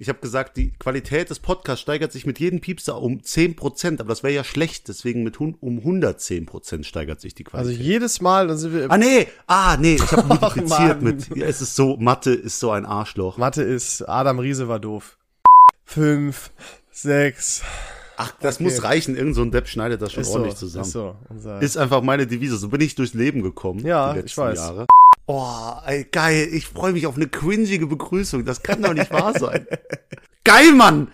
Ich habe gesagt, die Qualität des Podcasts steigert sich mit jedem Piepser um 10%, aber das wäre ja schlecht, deswegen mit um 110% steigert sich die Also Qualität. jedes Mal, dann sind wir. ah nee, ah nee, ich habe Ach, multipliziert mit ja, es ist so Mathe ist so ein Arschloch. Mathe ist, Adam Riese war doof. Fünf, sechs. Ach, das Okay. muss reichen, irgend so ein Depp schneidet das schon Ist so, ordentlich zusammen. ist so. Ist einfach meine Devise. So bin ich durchs Leben gekommen. Ja, die ich letzten weiß. Jahre. Oh, ey, geil. Ich freue mich auf eine cringige Begrüßung. Das kann doch nicht wahr sein. geil, Mann!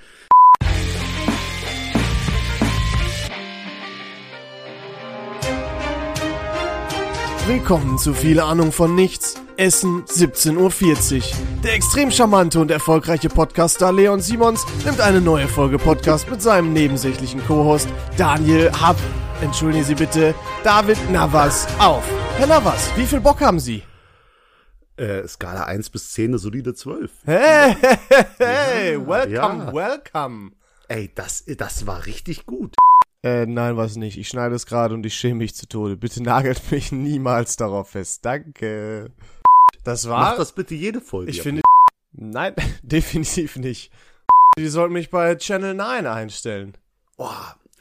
Willkommen zu viel Ahnung von nichts. Essen 17.40 Uhr. Der extrem charmante und erfolgreiche Podcaster Leon Simons nimmt eine neue Folge Podcast mit seinem nebensächlichen Co-Host Daniel Hab. Entschuldigen Sie bitte, David Navas auf. Herr Navas, wie viel Bock haben Sie? Äh, Skala 1 bis 10, eine solide 12. Hey, hey, hey, welcome, ja. welcome. Ey, das, das war richtig gut. Äh, nein, was nicht. Ich schneide es gerade und ich schäme mich zu Tode. Bitte nagelt mich niemals darauf fest. Danke. Das war. Mach das bitte jede Folge. Ich ja. finde. Nein, definitiv nicht. Die sollten mich bei Channel 9 einstellen. Oh,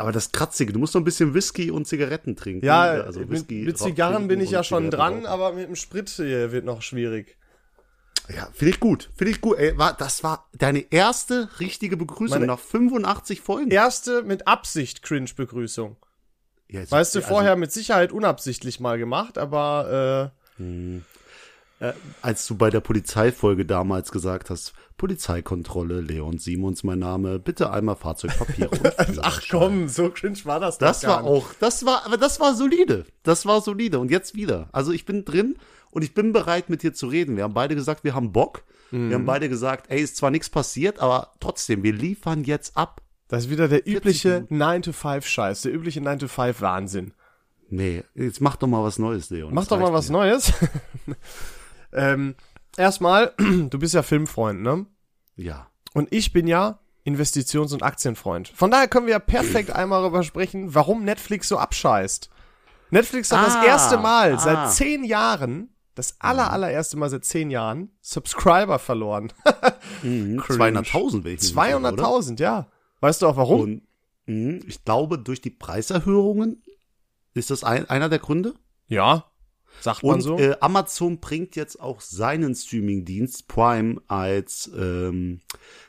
aber das Kratzige, du musst noch ein bisschen Whisky und Zigaretten trinken. Ja, also mit, Whisky, mit Rauch Zigarren bin ich ja schon dran, aber mit dem Sprit hier wird noch schwierig. Ja, finde ich gut. Finde ich gut. Ey, war, das war deine erste richtige Begrüßung Meine- nach 85 Folgen. Erste mit Absicht Cringe-Begrüßung. Ja, Weißt du, also, vorher mit Sicherheit unabsichtlich mal gemacht, aber äh, als du bei der Polizeifolge damals gesagt hast, Polizeikontrolle, Leon Simons mein Name, bitte einmal Fahrzeugpapier äh, ach komm, so cringe war das doch Das war auch, das war, aber das war solide. Das war solide. Und jetzt wieder. Also ich bin drin und ich bin bereit, mit dir zu reden. Wir haben beide gesagt, wir haben Bock. Wir Mhm. haben beide gesagt, ey, ist zwar nichts passiert, aber trotzdem, wir liefern jetzt ab. Das ist wieder der übliche 9-to-5-Scheiß, der übliche 9-to-5-Wahnsinn. Nee, jetzt mach doch mal was Neues, Leon. Mach doch mal was mir. Neues. ähm, erstmal, du bist ja Filmfreund, ne? Ja. Und ich bin ja Investitions- und Aktienfreund. Von daher können wir ja perfekt einmal darüber sprechen, warum Netflix so abscheißt. Netflix hat das Ah, erste Mal ah. seit zehn Jahren, das aller, allererste Mal seit zehn Jahren, Subscriber verloren. Mhm. Cringe. 200.000 will ich nicht sagen, oder? 200.000, ja. Weißt du auch warum? Und mh, ich glaube, durch die Preiserhöhungen ist das ein, einer der Gründe. ja. Sagt man Und so. äh, Amazon bringt jetzt auch seinen Streamingdienst Prime als ähm,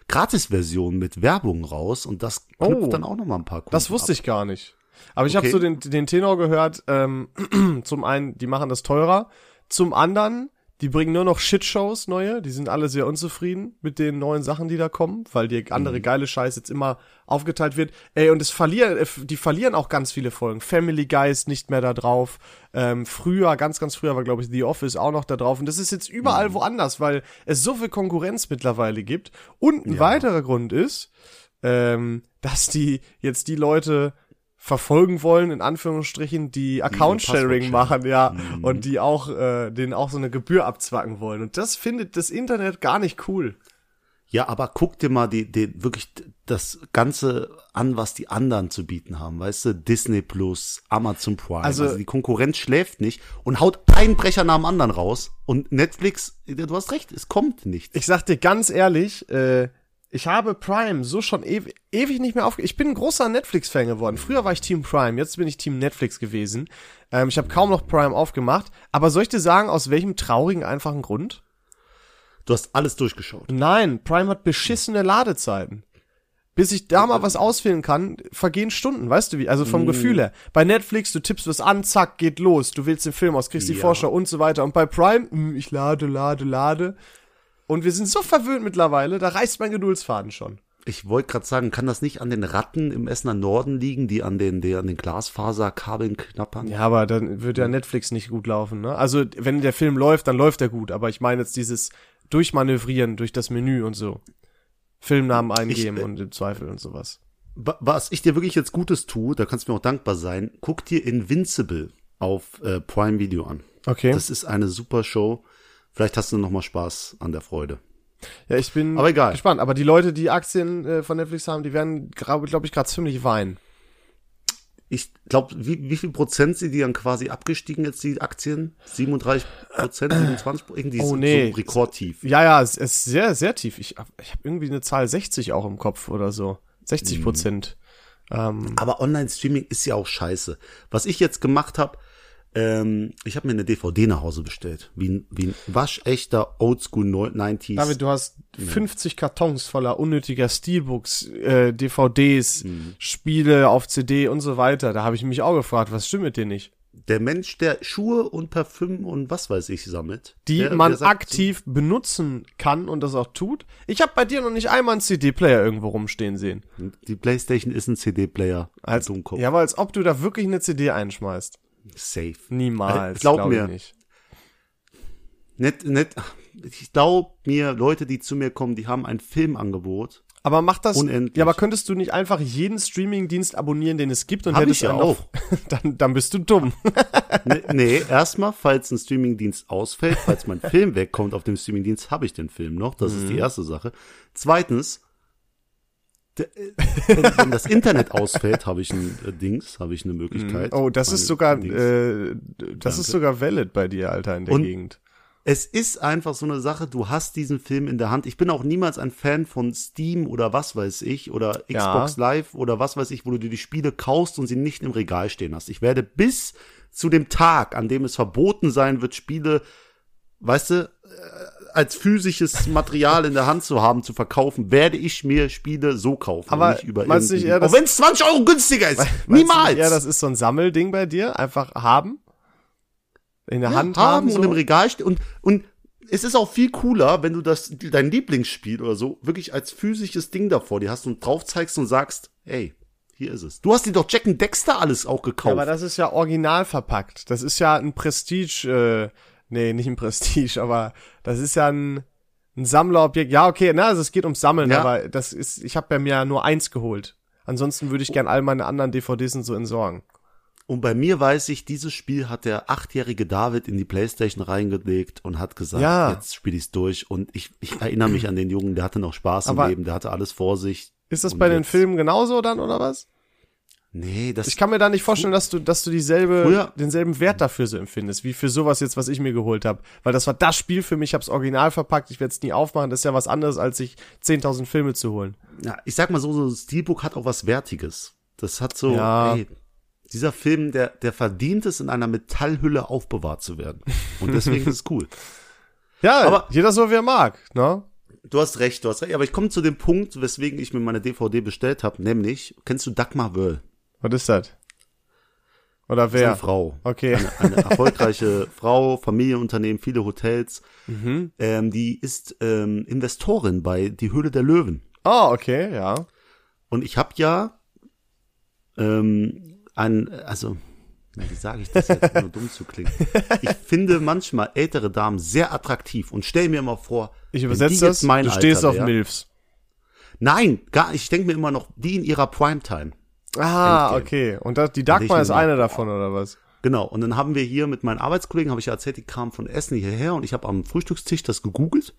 Gratisversion mit Werbung raus und das knüpft Oh. dann auch noch mal ein paar Kunden Das wusste ab. ich gar nicht. Aber ich habe Okay. so den, den Tenor gehört, ähm, zum einen, die machen das teurer, zum anderen, die bringen nur noch Shitshows neue, die sind alle sehr unzufrieden mit den neuen Sachen, die da kommen, weil die andere geile Scheiß jetzt immer aufgeteilt wird. Ey, und es verlieren, äh, die verlieren auch ganz viele Folgen. Family Guy ist nicht mehr da drauf. Ähm, früher, ganz, ganz früher war, glaube ich, The Office auch noch da drauf. Und das ist jetzt überall woanders, weil es so viel Konkurrenz mittlerweile gibt. Und ein Ja. weiterer Grund ist, ähm, dass die jetzt die Leute verfolgen wollen, in Anführungsstrichen, die Account-Sharing machen, ja, Mhm. und die auch, äh, denen auch so eine Gebühr abzwacken wollen. Und das findet das Internet gar nicht cool. Ja, aber guck dir mal die, die, wirklich das Ganze an, was die anderen zu bieten haben. Weißt du, Disney Plus, Amazon Prime. Also- Also, die Konkurrenz schläft nicht und haut einen Brecher nach dem anderen raus. Und Netflix, du hast recht, es kommt nichts. Ich sag dir ganz ehrlich, äh, ich habe Prime so schon ewig, ewig nicht mehr aufge... Ich bin ein großer Netflix-Fan geworden. Früher war ich Team Prime, jetzt bin ich Team Netflix gewesen. Ähm, ich habe kaum noch Prime aufgemacht. Aber soll ich dir sagen, aus welchem traurigen, einfachen Grund? Du hast alles durchgeschaut. Nein, Prime hat beschissene Ladezeiten. Bis ich da mal was auswählen kann, vergehen Stunden, weißt du wie? Also vom Gefühl her. Bei Netflix, du tippst was an, zack, geht los. Du wählst den Film aus, kriegst die Ja. Vorschau und so weiter. Und bei Prime, mh, ich lade, lade, lade. Und wir sind so verwöhnt mittlerweile, da reißt mein Geduldsfaden schon. Ich wollte gerade sagen, kann das nicht an den Ratten im Essener Norden liegen, die an den, die an den Glasfaserkabeln knappern? Ja, aber dann wird ja Netflix nicht gut laufen, ne? Also, wenn der Film läuft, dann läuft er gut. Aber ich meine jetzt dieses Durchmanövrieren durch das Menü und so. Filmnamen eingeben äh, und im Zweifel und sowas. Wa- Was ich dir wirklich jetzt Gutes tue, da kannst du mir auch dankbar sein, guck dir Invincible auf äh, Prime Video an. Okay. Das ist eine super Show. Vielleicht hast du noch mal Spaß an der Freude. Ja, ich bin Aber egal. gespannt. Aber die Leute, die Aktien äh, von Netflix haben, die werden, glaube glaub ich, gerade ziemlich weinen. Ich glaube, wie, wie viel Prozent sind die dann quasi abgestiegen jetzt, die Aktien? 37 Prozent, 27 Irgendwie Oh, nee. so rekordtief. Ja, ja, es ist sehr, sehr tief. Ich, hab- ich habe irgendwie eine Zahl 60 auch im Kopf oder so. 60 Prozent. Ähm, Aber Online-Streaming ist ja auch scheiße. Was ich jetzt gemacht habe, ähm, ich habe mir eine DVD nach Hause bestellt. Wie ein, wie ein waschechter Oldschool 90s. David, du hast 50 Kartons voller unnötiger Steelbooks, äh, DVDs, Mhm. Spiele auf CD und so weiter. Da habe ich mich auch gefragt, was stimmt mit dir nicht? der Mensch, der Schuhe und Parfüm und was weiß ich sammelt. Die der, man der sagt, aktiv benutzen kann und das auch tut. Ich habe bei dir noch nicht einmal einen CD-Player irgendwo rumstehen sehen. Die Playstation ist ein CD-Player. Als, ja, aber als ob du da wirklich eine CD einschmeißt. Safe. Niemals. Glaub glaub mir. Ich nicht. Nicht, nicht, ich glaube mir, Leute, die zu mir kommen, die haben ein Filmangebot. Aber mach das. Unendlich. Ja, aber könntest du nicht einfach jeden Streaming-Dienst abonnieren, den es gibt und Hab hättest ich ja auch. dann, dann bist du dumm. Nee, nee erstmal, falls ein Streamingdienst ausfällt, falls mein Film wegkommt auf dem Streamingdienst, habe ich den Film noch. Das Mhm. ist die erste Sache. Zweitens, wenn, wenn das Internet ausfällt, habe ich ein äh, Dings, habe ich eine Möglichkeit. Oh, das ist sogar, Dings. äh, das ist Danke. sogar valid bei dir, Alter, in der Und- Gegend. es ist einfach so eine Sache, du hast diesen Film in der Hand. Ich bin auch niemals ein Fan von Steam oder was weiß ich oder Ja. Xbox Live oder was weiß ich, wo du dir die Spiele kaufst und sie nicht im Regal stehen hast. Ich werde bis zu dem Tag, an dem es verboten sein wird, Spiele, weißt du, äh, als physisches Material in der Hand zu haben, zu verkaufen, werde ich mir Spiele so kaufen. Aber nicht über meinst nicht irgendwie- dass- Auch wenn es 20 Euro günstiger ist. Niemals. nicht eher, das ist so ein Sammelding bei dir, einfach haben? In der Ja, Hand haben, und im so? Regal stehen. Und, und es ist auch viel cooler, wenn du das, dein Lieblingsspiel oder so, wirklich als physisches Ding davor dir hast und drauf zeigst und sagst, ey, hier ist es. Du hast dir doch Jack and Dexter alles auch Ja, gekauft. aber das ist ja original verpackt. Das ist ja ein Prestige, äh, nee, nicht ein Prestige, aber das ist ja ein, ein Sammlerobjekt. Ja, okay, na, also es geht ums Sammeln, Ja. aber das ist, ich habe bei mir ja nur eins geholt. Ansonsten würde ich gern all meine anderen DVDs und so entsorgen. und bei mir weiß ich, dieses Spiel hat der achtjährige David in die Playstation reingelegt und hat gesagt, Ja. jetzt spiele ich's durch. Und ich, ich erinnere mich an den Jungen, der hatte noch Spaß Aber- im Leben, der hatte alles vor sich. Ist das bei den Filmen genauso dann, oder was? Nee, das Ich kann mir da nicht vorstellen, dass du, dass du dieselbe, Früher- denselben Wert dafür so empfindest, wie für sowas jetzt, was ich mir geholt habe. Weil das war das Spiel für mich, ich hab's original verpackt, ich werde es nie aufmachen, das ist ja was anderes, als sich 10.000 Filme zu holen. ja, ich sag mal so, so ein Steelbook hat auch was Wertiges. Das hat so, Ja. ey, dieser Film, der, der verdient es, in einer Metallhülle aufbewahrt zu werden. Und deswegen ist es cool. Ja, Aber- aber jeder so wie er mag, ne? Du hast recht, du hast recht. Aber ich komme zu dem Punkt, weswegen ich mir meine DVD bestellt habe, nämlich, kennst du Dagmar Wöll? Was ist das? Oder ist eine wer? Frau. Okay. Eine, eine erfolgreiche Frau, Familienunternehmen, viele Hotels. Mhm. Ähm, die ist ähm, Investorin bei Die Höhle der Löwen. Oh, okay, ja. Und ich habe ja ähm, ein, also, wie sage ich das jetzt, nur dumm zu klingen. Ich finde manchmal ältere Damen sehr attraktiv und stell mir immer vor, Ich übersetze das. Du stehst Alter auf wär- Milfs. Nein, gar, ich denke mir immer noch, die in ihrer Primetime. Ah, Endgame. okay. Und das, die Dagmar ist eine davon, oder was? Genau, und dann haben wir hier mit meinen Arbeitskollegen, habe ich ja erzählt, die kamen von Essen hierher und ich habe am Frühstückstisch das gegoogelt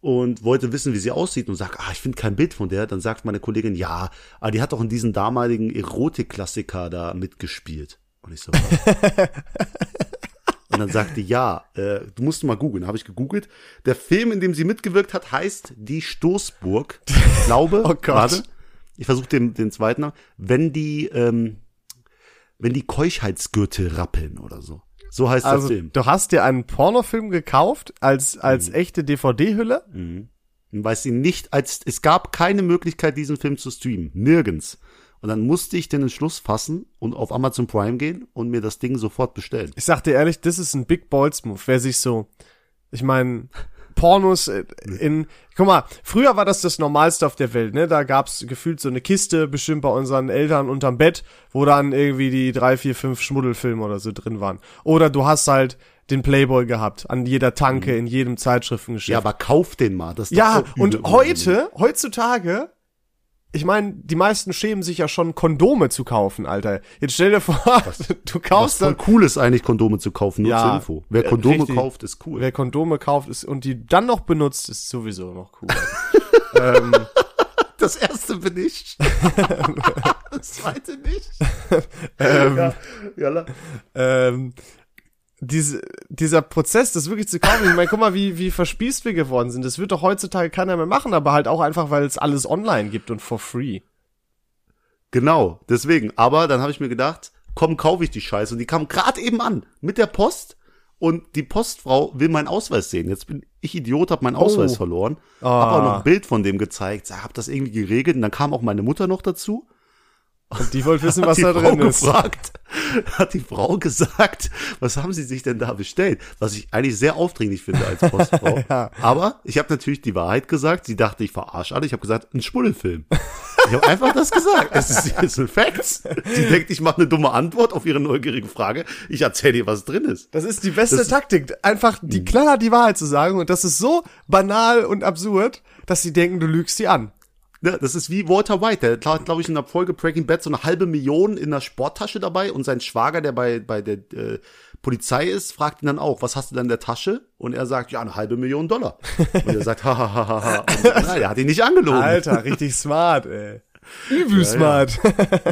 und wollte wissen, wie sie aussieht und sag, ah, ich finde kein Bild von der. Dann sagt meine Kollegin, ja, aber die hat doch in diesen damaligen Erotikklassiker da mitgespielt. Und ich so? Und dann sagte, ja, äh, du musst mal googeln. Habe ich gegoogelt. Der Film, in dem sie mitgewirkt hat, heißt Die Stoßburg. Ich glaube, Oh Gott. warte, ich versuche den, den zweiten. Wenn die, ähm, wenn die Keuschheitsgürtel rappeln oder so. So heißt Also, der Film. du hast dir einen Pornofilm gekauft als, Mhm. als echte DVD-Hülle? Weil sie nicht als, es gab keine Möglichkeit, diesen Film zu streamen. Nirgends. Und dann musste ich den Entschluss fassen und auf Amazon Prime gehen und mir das Ding sofort bestellen. Ich sag dir ehrlich, das ist ein Big Balls Move. Wer sich so, ich meine, Pornos äh, in, guck mal, früher war das das Normalste auf der Welt, ne? Da gab's gefühlt so eine Kiste, bestimmt bei unseren Eltern unterm Bett, wo dann irgendwie die drei, vier, fünf Schmuddelfilme oder so drin waren. Oder du hast halt den Playboy gehabt, an jeder Tanke, in jedem Zeitschriftengeschäft. Ja, aber kauf den mal. Das ist Ja, und heute, heutzutage, ich meine, die meisten schämen sich ja schon, Kondome zu kaufen, Alter. Jetzt stell dir vor, du Was kaufst voll dann, cool ist eigentlich, Kondome zu kaufen, nur Ja, zur Info. Wer äh, Kondome richtig. kauft, ist cool. wer Kondome kauft ist, und die dann noch benutzt, ist sowieso noch cool. ähm, Das erste bin ich. das zweite nicht. ähm, Ja, ja, ähm, diese, dieser Prozess, das wirklich zu kaufen, ich meine, guck mal, wie, wie verspießt wir geworden sind. Das wird doch heutzutage keiner mehr machen, aber halt auch einfach, weil es alles online gibt und for free. Genau, deswegen. Aber dann habe ich mir gedacht, komm, kaufe ich die Scheiße. Und die kam gerade eben an mit der Post. Und die Postfrau will meinen Ausweis sehen. Jetzt bin ich Idiot, habe meinen Ausweis Oh. verloren. Ah. Hab auch noch ein Bild von dem gezeigt. Sag, hab das irgendwie geregelt. Und dann kam auch meine Mutter noch dazu. Und die wollte wissen, was da Frau drin ist. gefragt, hat die Frau gesagt, was haben sie sich denn da bestellt? Was ich eigentlich sehr aufdringlich finde als Postfrau. Ja. Aber ich habe natürlich die Wahrheit gesagt. Sie dachte, ich verarsche alle. Ich habe gesagt, ein Schmuddelfilm. Ich habe einfach das gesagt. Es ist, ist ein Fact. Sie denkt, ich mache eine dumme Antwort auf ihre neugierige Frage. Ich erzähle dir, was drin ist. Das ist die beste Das- Taktik, einfach die knallhart die Wahrheit zu sagen und das ist so banal und absurd, dass sie denken, du lügst sie an. Ne, das ist wie Walter White, der hat, glaube ich, in der Folge Breaking Bad so eine halbe Million in der Sporttasche dabei und sein Schwager, der bei, bei der äh, Polizei ist, fragt ihn dann auch, was hast du denn in der Tasche? Und er sagt, ja, eine halbe Million Dollar. Und er sagt, hahaha. Nein, er hat ihn nicht angelogen. Alter, richtig smart, ey. Übel smart.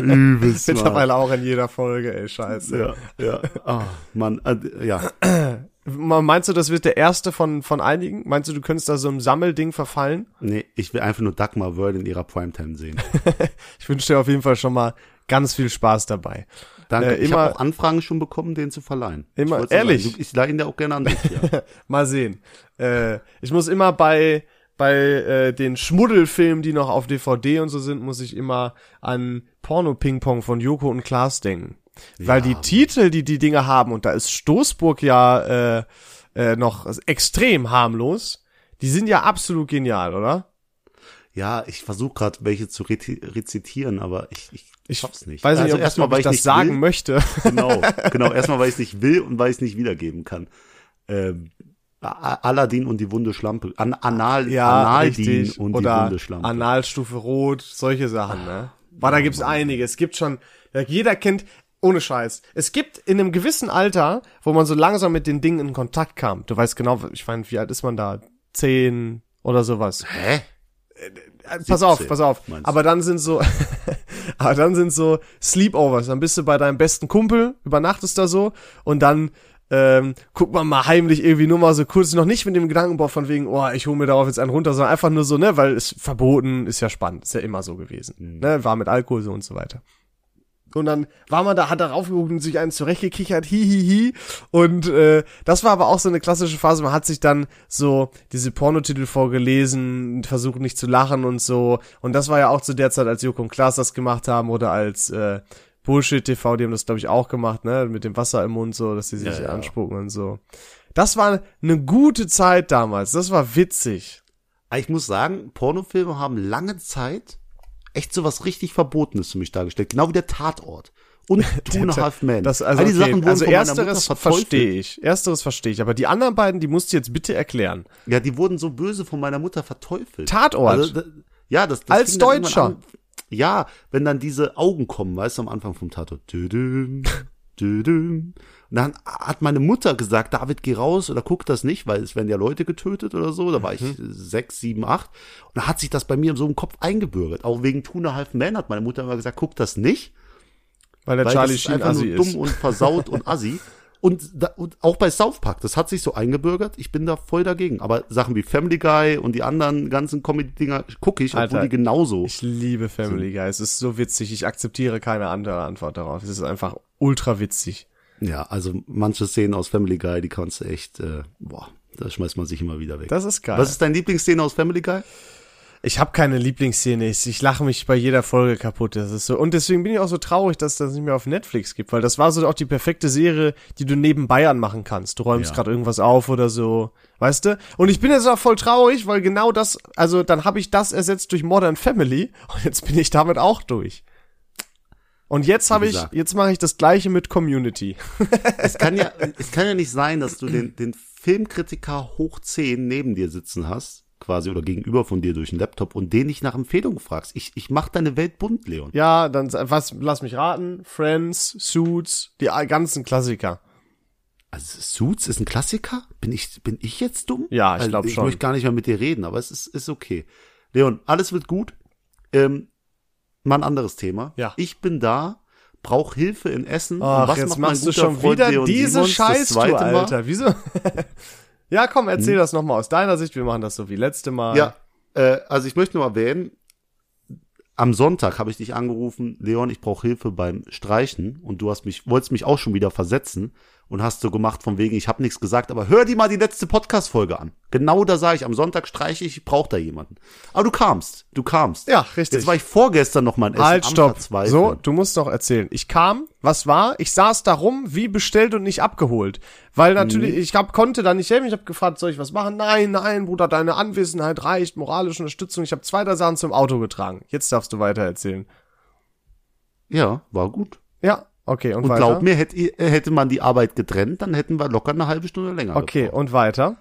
Übelst Mittlerweile auch in jeder Folge, ey, scheiße. Ja, ja. Ah, Mann, äh, ja. Meinst du, das wird der erste von, von einigen? Meinst du, du könntest da so einem Sammelding verfallen? Nee, ich will einfach nur Dagmar World in ihrer Primetime sehen. Ich wünsche dir auf jeden Fall schon mal ganz viel Spaß dabei. Danke. Äh, ich immer- habe auch Anfragen schon bekommen, den zu verleihen. Immer- Ich ehrlich? sagen. Ich leih ihn dir auch gerne an dich, ja. Mal sehen. Äh, ich muss immer bei bei äh, den Schmuddelfilmen, die noch auf DVD und so sind, muss ich immer an Porno Ping Pong von Joko und Klaas denken. Weil die Titel, die die Dinge haben, und da ist Stoßburg ja äh, äh, noch extrem harmlos, die sind ja absolut genial, oder? Ja, ich versuche gerade welche zu reti- rezitieren, aber ich, ich, Ich schaff's nicht. Weiß nicht, also ob, erstmal, weil ich das nicht sagen will. möchte. Genau, genau. Erstmal, weil ich es nicht will und weil ich es nicht wiedergeben kann. Ähm, Aladdin und die Wunde Schlampe. An Anal, Analdin richtig. und Oder die Wunde Schlampe. Analstufe Rot, solche Sachen, ne? Boah, da gibt's einige. Es gibt schon, ja, jeder kennt, ohne Scheiß. Es gibt in einem gewissen Alter, wo man so langsam mit den Dingen in Kontakt kam. Du weißt genau, ich meine, wie alt ist man da? Zehn oder sowas. Hä? Pass auf, 17, pass auf. meinst du? Aber dann sind so, aber dann sind so Sleepovers. Dann bist du bei deinem besten Kumpel, übernachtest da so und dann ähm, guckt man mal heimlich irgendwie nur mal so kurz, noch nicht mit dem Gedankenbau von wegen, oh, ich hole mir darauf jetzt einen runter, sondern einfach nur so, ne, weil es verboten ist ja spannend, ist ja immer so gewesen, Mhm. ne, war mit Alkohol so und so weiter. Und dann war man da, hat er raufgeguckt und sich einen zurechtgekichert, hi, hi, hi. Und äh, das war aber auch so eine klassische Phase, man hat sich dann so diese Pornotitel vorgelesen, versucht nicht zu lachen und so. Und das war ja auch zu der Zeit, als Joko und Klaas das gemacht haben oder als äh, Bullshit TV, die haben das, glaube ich, auch gemacht, ne? Mit dem Wasser im Mund, so, dass die sich Ja, ja. anspucken und so. Das war eine gute Zeit damals. Das war witzig. Ich muss sagen, Pornofilme haben lange Zeit echt so was richtig Verbotenes für mich dargestellt. Genau wie der Tatort. Und Two and a Half Men. Das, also, All die okay, Sachen wurden also ersteres verstehe ich. Ersteres verstehe ich. Aber die anderen beiden, die musst du jetzt bitte erklären. Ja, die wurden so böse von meiner Mutter verteufelt. Tatort. Also, da, ja, das, das Als Deutscher. An, ja, wenn dann diese Augen kommen, weißt du, am Anfang vom Tatort. Düdüm, düdüm. Und dann hat meine Mutter gesagt, David, geh raus oder guck das nicht, weil es werden ja Leute getötet oder so. Da war ich Mhm. sechs, sieben, acht. Und da hat sich das bei mir so im Kopf eingebürgert. Auch wegen Two and a Half Men hat meine Mutter immer gesagt, guck das nicht. Weil der Weil Charlie Sheen einfach Assi nur dumm ist. und versaut und assi. Und, da, und auch bei South Park, das hat sich so eingebürgert. Ich bin da voll dagegen. Aber Sachen wie Family Guy und die anderen ganzen Comedy-Dinger gucke ich, Alter, obwohl die genauso. Ich liebe Family Guy. Es ist so witzig. Ich akzeptiere keine andere Antwort darauf. Es ist einfach ultra witzig. Ja, also manche Szenen aus Family Guy, die kannst du echt, äh, boah, da schmeißt man sich immer wieder weg. Das ist geil. Was ist deine Lieblingsszene aus Family Guy? Ich habe keine Lieblingsszene. Ich, ich lache mich bei jeder Folge kaputt. Das ist so. Und deswegen bin ich auch so traurig, dass das nicht mehr auf Netflix gibt, weil das war so auch die perfekte Serie, die du nebenbei anmachen kannst. Du räumst Ja. gerade irgendwas auf oder so, weißt du? Und ich bin jetzt auch voll traurig, weil genau das, also dann habe ich das ersetzt durch Modern Family und jetzt bin ich damit auch durch. Und jetzt habe ich, jetzt mache ich das gleiche mit Community. Es kann ja, es kann ja nicht sein, dass du den, den Filmkritiker hoch 10 neben dir sitzen hast, quasi, oder gegenüber von dir durch den Laptop und den nicht nach Empfehlungen fragst. Ich, ich mach deine Welt bunt, Leon. Ja, dann was, lass mich raten. Friends, Suits, die ganzen Klassiker. Also Suits ist ein Klassiker? Bin ich, bin ich jetzt dumm? Ja, ich Weil glaub Ich schon. möchte gar nicht mehr mit dir reden, aber es ist, ist okay. Leon, alles wird gut. Ähm, mal ein anderes Thema. Ja. Ich bin da brauche Hilfe in Essen. Ach, und was jetzt macht mein machst du schon Freund wieder Leon diese Simons Mal? Alter. Wieso? ja, komm, erzähl Hm? das nochmal aus deiner Sicht. Wir machen das so wie letzte Mal. Ja, äh, also ich möchte nur erwähnen, am Sonntag habe ich dich angerufen, Leon, ich brauche Hilfe beim Streichen und du hast mich, wolltest mich auch schon wieder versetzen und hast so gemacht von wegen, ich habe nichts gesagt, aber hör dir mal die letzte Podcast-Folge an. Genau da sage ich, am Sonntag streiche ich, ich brauche da jemanden. Aber du kamst, du kamst. Ja, richtig. Jetzt war ich vorgestern noch mal in Essen Halt, stopp. So, du musst noch erzählen. Ich kam, was war? Ich saß da rum, wie bestellt und nicht abgeholt. Weil natürlich, Mhm. ich hab, konnte da nicht helfen. Ich habe gefragt, soll ich was machen? Nein, nein, Bruder, deine Anwesenheit reicht, moralische Unterstützung. Ich habe zwei der Sachen zum Auto getragen. Jetzt darfst du weiter erzählen. Ja, war gut. Ja, okay, und, Und weiter. glaub mir, hätte, hätte man die Arbeit getrennt, dann hätten wir locker eine halbe Stunde länger Okay, gebraucht. und weiter.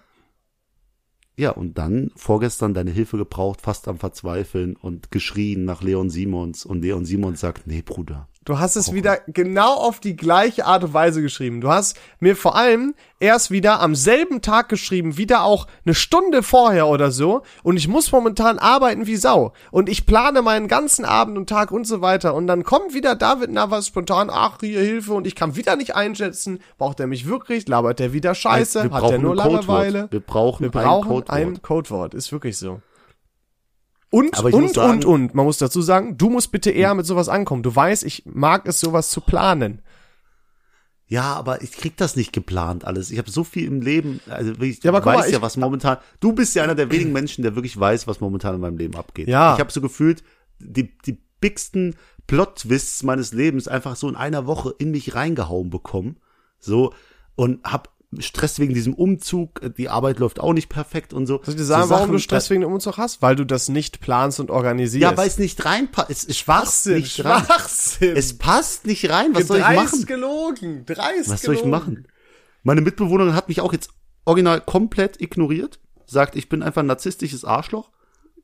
Ja, und dann vorgestern deine Hilfe gebraucht, fast am Verzweifeln und geschrien nach Leon Simons. Und Leon Simons sagt, nee, Bruder. Du hast es wieder genau auf die gleiche Art und Weise geschrieben. Du hast mir vor allem erst wieder am selben Tag geschrieben, wieder auch eine Stunde vorher oder so. Und ich muss momentan arbeiten wie Sau. Und ich plane meinen ganzen Abend und Tag und so weiter. Und dann kommt wieder David Navas spontan, ach, hier Hilfe. Und ich kann wieder nicht einschätzen. Braucht er mich wirklich? Labert er wieder Scheiße? Hat er nur. Langeweile? Wir brauchen, Wir brauchen ein Codewort. ein Codewort. Ist wirklich so. Und, und, sagen- und, und. Man muss dazu sagen, du musst bitte eher mit sowas ankommen. Du weißt, ich mag es, sowas zu planen. Ja, aber ich krieg das nicht geplant alles. Ich habe so viel im Leben, also ich Ja, weiß mal, ja, was momentan. Du bist ja einer der wenigen Menschen, der wirklich weiß, was momentan in meinem Leben abgeht. Ja. Ich habe so gefühlt, die, die bigsten Plot-Twists meines Lebens einfach so in einer Woche in mich reingehauen bekommen. So, und hab Stress wegen diesem Umzug, die Arbeit läuft auch nicht perfekt und so. Soll ich dir sagen, so warum Sachen, du Stress wegen dem Umzug hast? Weil du das nicht planst und organisierst. Ja, weil es nicht reinpasst. Es, es passt Schwachsinn, nicht rein. Schwachsinn. Es passt nicht rein. Was soll ich Dreist machen? gelogen, dreist Was soll ich machen? Meine Mitbewohnerin hat mich auch jetzt original komplett ignoriert. Sagt, ich bin einfach ein narzisstisches Arschloch.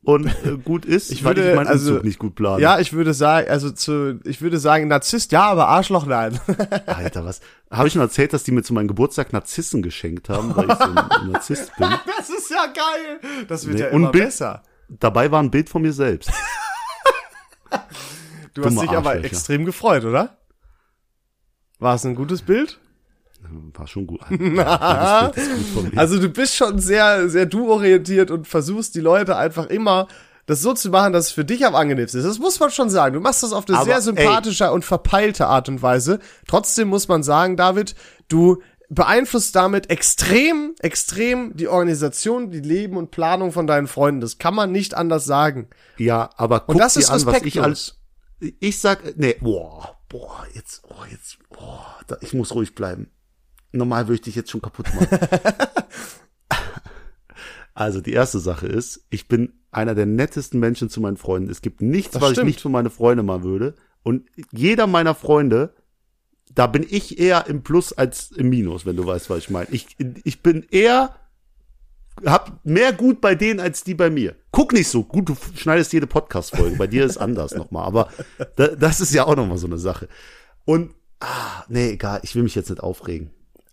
Und äh, gut ist, Ich weil würde, ich meinen also, Umzug nicht gut plane. Ja, ich würde sagen, also zu, ich würde sagen, Narzisst, ja, aber Arschloch, nein. Alter, was? Habe ich schon erzählt, dass die mir zu meinem Geburtstag Narzissen geschenkt haben, weil ich so ein, Narzisst bin? Das ist ja geil. Das wird Nee, ja und immer Bild- besser. Dabei war ein Bild von mir selbst. Du hast Dumme dich aber extrem gefreut, oder? War es ein gutes Bild? War schon gut. Das. Also du bist schon sehr, sehr du-orientiert und versuchst die Leute einfach immer das so zu machen, dass es für dich am angenehmsten ist. Das muss man schon sagen. Du machst das auf eine Aber, sehr sympathische und verpeilte Art und Weise. Trotzdem muss man sagen, David, du beeinflusst damit extrem, extrem die Organisation, die Leben und Planung von deinen Freunden. Das kann man nicht anders sagen. ja, aber guck Und das dir ist an, was ich als ich sag, nee, boah, boah, jetzt, oh, jetzt, boah, da, ich muss ruhig bleiben. Normal würde ich dich jetzt schon kaputt machen. also die erste Sache ist, ich bin einer der nettesten Menschen zu meinen Freunden. Es gibt nichts, Das was stimmt. ich nicht für meine Freunde machen würde. Und jeder meiner Freunde, da bin ich eher im Plus als im Minus, wenn du weißt, was ich meine. Ich, ich bin eher hab mehr gut bei denen als die bei mir. Guck nicht so gut, du schneidest jede Podcast-Folge. Bei dir ist anders nochmal. Aber da, das ist ja auch nochmal so eine Sache. Und, ah, nee, egal, ich will mich jetzt nicht aufregen.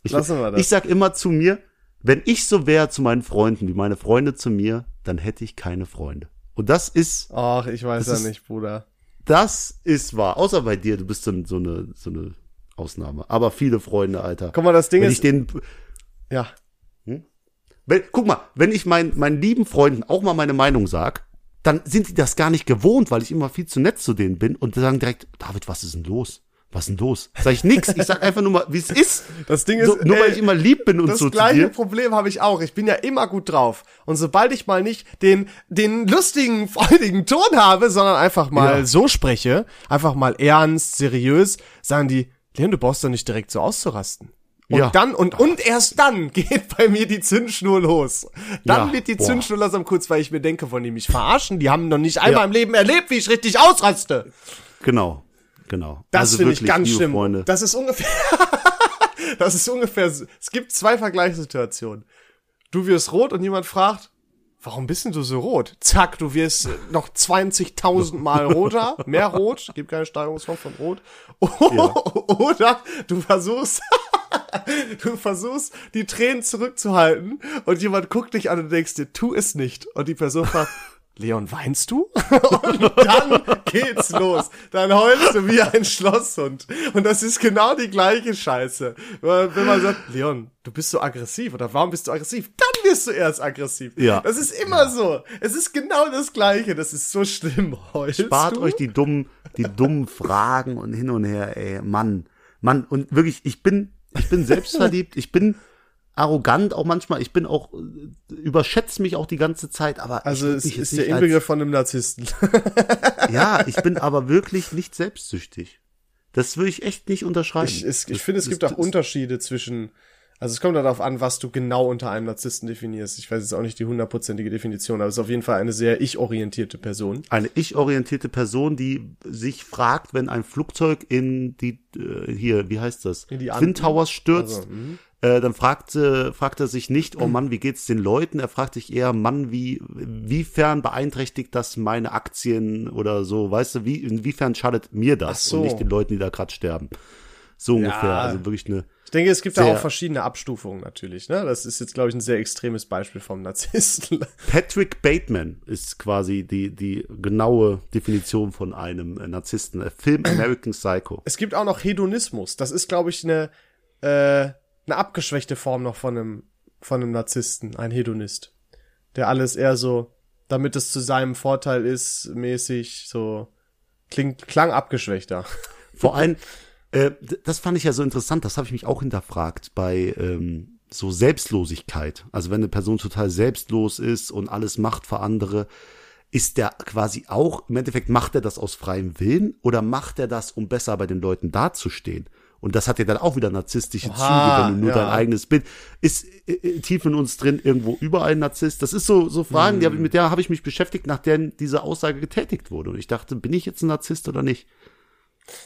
Ich, Lassen wir das. ich sag immer zu mir, wenn ich so wäre zu meinen Freunden, wie meine Freunde zu mir, dann hätte ich keine Freunde. Und das ist, Ach, ich weiß ja ist- nicht, Bruder. das ist wahr. Außer bei dir, du bist so, so eine, so eine Ausnahme. Aber viele Freunde, Alter. Guck mal, das Ding wenn ist, ich den, ja, Wenn, guck mal, wenn ich mein, meinen lieben Freunden auch mal meine Meinung sag, dann sind die das gar nicht gewohnt, weil ich immer viel zu nett zu denen bin und sagen direkt, David, was ist denn los? Was ist denn los? Sag ich nix. Ich sag einfach nur mal, wie es ist. das Ding ist, So, nur weil ey, ich immer lieb bin und das so zu gleiche. Problem habe ich auch. Ich bin ja immer gut drauf. Und sobald ich mal nicht den, den lustigen, freudigen Ton habe, sondern einfach mal Ja. so spreche, einfach mal ernst, seriös, sagen die, Leon, du brauchst doch nicht direkt so auszurasten. Und Ja. dann, und, und erst dann geht bei mir die Zündschnur los. Dann Ja, wird die boah. Zündschnur langsam kurz, weil ich mir denke, wollen die mich verarschen? Die haben noch nicht einmal im Leben erlebt, wie ich richtig ausraste. Genau, genau. Das also finde ich ganz schlimm. Freunde. Das ist ungefähr. das ist ungefähr. Es gibt zwei Vergleichssituationen. Du wirst rot und jemand fragt, warum bist denn du so rot? Zack, du wirst noch 20.000 Mal roter, mehr rot, gibt keine Steigerungsform von rot. Oder du versuchst, du versuchst, die Tränen zurückzuhalten und jemand guckt dich an und denkst dir, tu es nicht. Und die Person fragt, Leon, weinst du? und dann geht's los. Dann heulst du wie ein Schlosshund. Und das ist genau die gleiche Scheiße. Wenn man sagt, Leon, du bist so aggressiv oder warum bist du aggressiv? Dann wirst du erst aggressiv. Ja. Das ist immer ja. so. Es ist genau das Gleiche. Das ist so schlimm. Heulst Spart du? euch die dummen, die dummen Fragen und hin und her, ey. Mann. Mann. Und wirklich, ich bin, ich bin selbstverliebt. Ich bin, arrogant auch manchmal. Ich bin auch, überschätze mich auch die ganze Zeit, aber. Also es ist der Inbegriff von einem Narzissten. ja, ich bin aber wirklich nicht selbstsüchtig. Das würde ich echt nicht unterschreiben. Ich, es, ich finde, es gibt auch Unterschiede zwischen, also es kommt darauf an, was du genau unter einem Narzissten definierst. Ich weiß jetzt auch nicht die hundertprozentige Definition, aber es ist auf jeden Fall eine sehr ich-orientierte Person. Eine ich-orientierte Person, die sich fragt, wenn ein Flugzeug in die, äh, hier, wie heißt das? In die Twin Towers stürzt. Also, mhm. Äh, dann fragte, fragt er sich nicht, oh Mann, wie geht's den Leuten? Er fragt sich eher, Mann, wie, wiefern beeinträchtigt das meine Aktien oder so, weißt du, wie, inwiefern schadet mir das so. und nicht den Leuten, die da gerade sterben? So ungefähr, ja. also wirklich eine. Ich denke, es gibt da auch verschiedene Abstufungen natürlich, ne? Das ist jetzt, glaube ich, ein sehr extremes Beispiel vom Narzissten. Patrick Bateman ist quasi die, die genaue Definition von einem Narzissten. Film American Psycho. Es gibt auch noch Hedonismus. Das ist, glaube ich, eine, äh, eine abgeschwächte Form noch von einem, von einem Narzissten, ein Hedonist. Der alles eher so, damit es zu seinem Vorteil ist, mäßig so, klingt, klang abgeschwächter. Vor allem, äh, das fand ich ja so interessant, das habe ich mich auch hinterfragt bei ähm, so Selbstlosigkeit. Also wenn eine Person total selbstlos ist und alles macht für andere, ist der quasi auch, im Endeffekt macht er das aus freiem Willen oder macht er das, um besser bei den Leuten dazustehen? Und das hat ja dann auch wieder narzisstische Oha, Züge, wenn du nur ja. dein eigenes Bild. Ist äh, äh, tief in uns drin irgendwo überall ein Narzisst? Das ist so, so Fragen, hm. die hab, mit der habe ich mich beschäftigt, nachdem diese Aussage getätigt wurde. Und ich dachte, bin ich jetzt ein Narzisst oder nicht?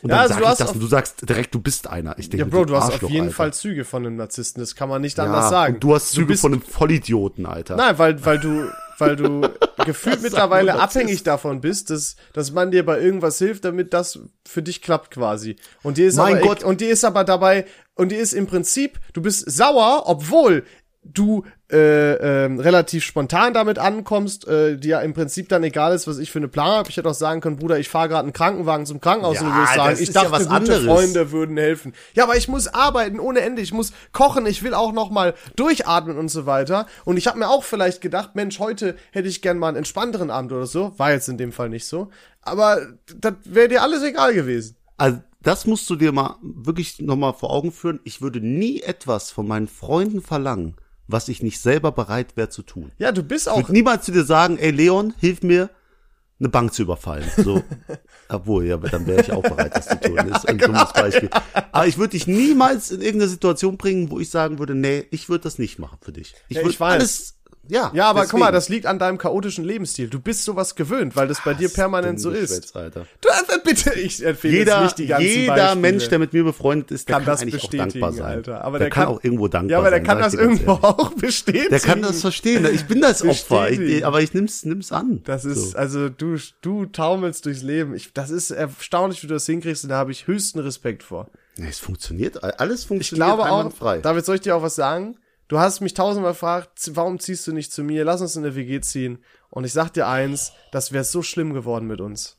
Und ja, dann also sag ich das und du sagst direkt, du bist einer. Ich denke, ja, Bro, du hast auf jeden Alter. Fall Züge von einem Narzissten. Das kann man nicht ja, anders sagen. du hast Züge du von einem Vollidioten, Alter. Nein, weil, weil du, weil du gefühlt mittlerweile abhängig davon bist, dass, dass man dir bei irgendwas hilft, damit das für dich klappt quasi. Und dir ist mein aber, Gott. und dir ist aber dabei, und dir ist im Prinzip, du bist sauer, obwohl du äh, äh, relativ spontan damit ankommst, äh, dir im Prinzip dann egal ist, was ich für eine Plan habe. Ich hätte auch sagen können, Bruder, ich fahre gerade einen Krankenwagen zum Krankenhaus ja, und du würdest sagen, ich dachte, ja was gute anderes. Freunde würden helfen. Ja, aber ich muss arbeiten ohne Ende, ich muss kochen, ich will auch noch mal durchatmen und so weiter. Und ich habe mir auch vielleicht gedacht, Mensch, heute hätte ich gern mal einen entspannteren Abend oder so. War jetzt in dem Fall nicht so. Aber das wäre dir alles egal gewesen. Also das musst du dir mal wirklich noch mal vor Augen führen. Ich würde nie etwas von meinen Freunden verlangen, was ich nicht selber bereit wäre zu tun. Ja, du bist auch. Ich würde niemals zu dir sagen, ey Leon, hilf mir, eine Bank zu überfallen. So, obwohl, ja, dann wäre ich auch bereit, das zu tun. ja, ist ein genau, dummes Beispiel. Ja. Aber ich würde dich niemals in irgendeine Situation bringen, wo ich sagen würde, nee, ich würde das nicht machen für dich. Ich ja, würde alles ja, ja, aber deswegen. guck mal, das liegt an deinem chaotischen Lebensstil. Du bist sowas gewöhnt, weil das bei dir permanent so ist. Alter. Du, äh, bitte, ich empfehle jeder, nicht die ganzen Jeder Beispiele. Mensch, der mit mir befreundet ist, der kann, kann eigentlich auch dankbar sein. Alter. Aber der, der kann, kann, auch irgendwo dankbar sein. Ja, aber der sein, kann das irgendwo auch bestätigen. Der kann das verstehen. Ich bin das Opfer, ich, aber ich nimm's, nimm's an. Das ist, so. also du, du taumelst durchs Leben. Ich, das ist erstaunlich, wie du das hinkriegst und da habe ich höchsten Respekt vor. Ja, es funktioniert, alles funktioniert ich glaube auch, frei. David, soll ich dir auch was sagen? Du hast mich tausendmal gefragt, warum ziehst du nicht zu mir? Lass uns in der WG ziehen. Und ich sag dir eins, das wäre so schlimm geworden mit uns.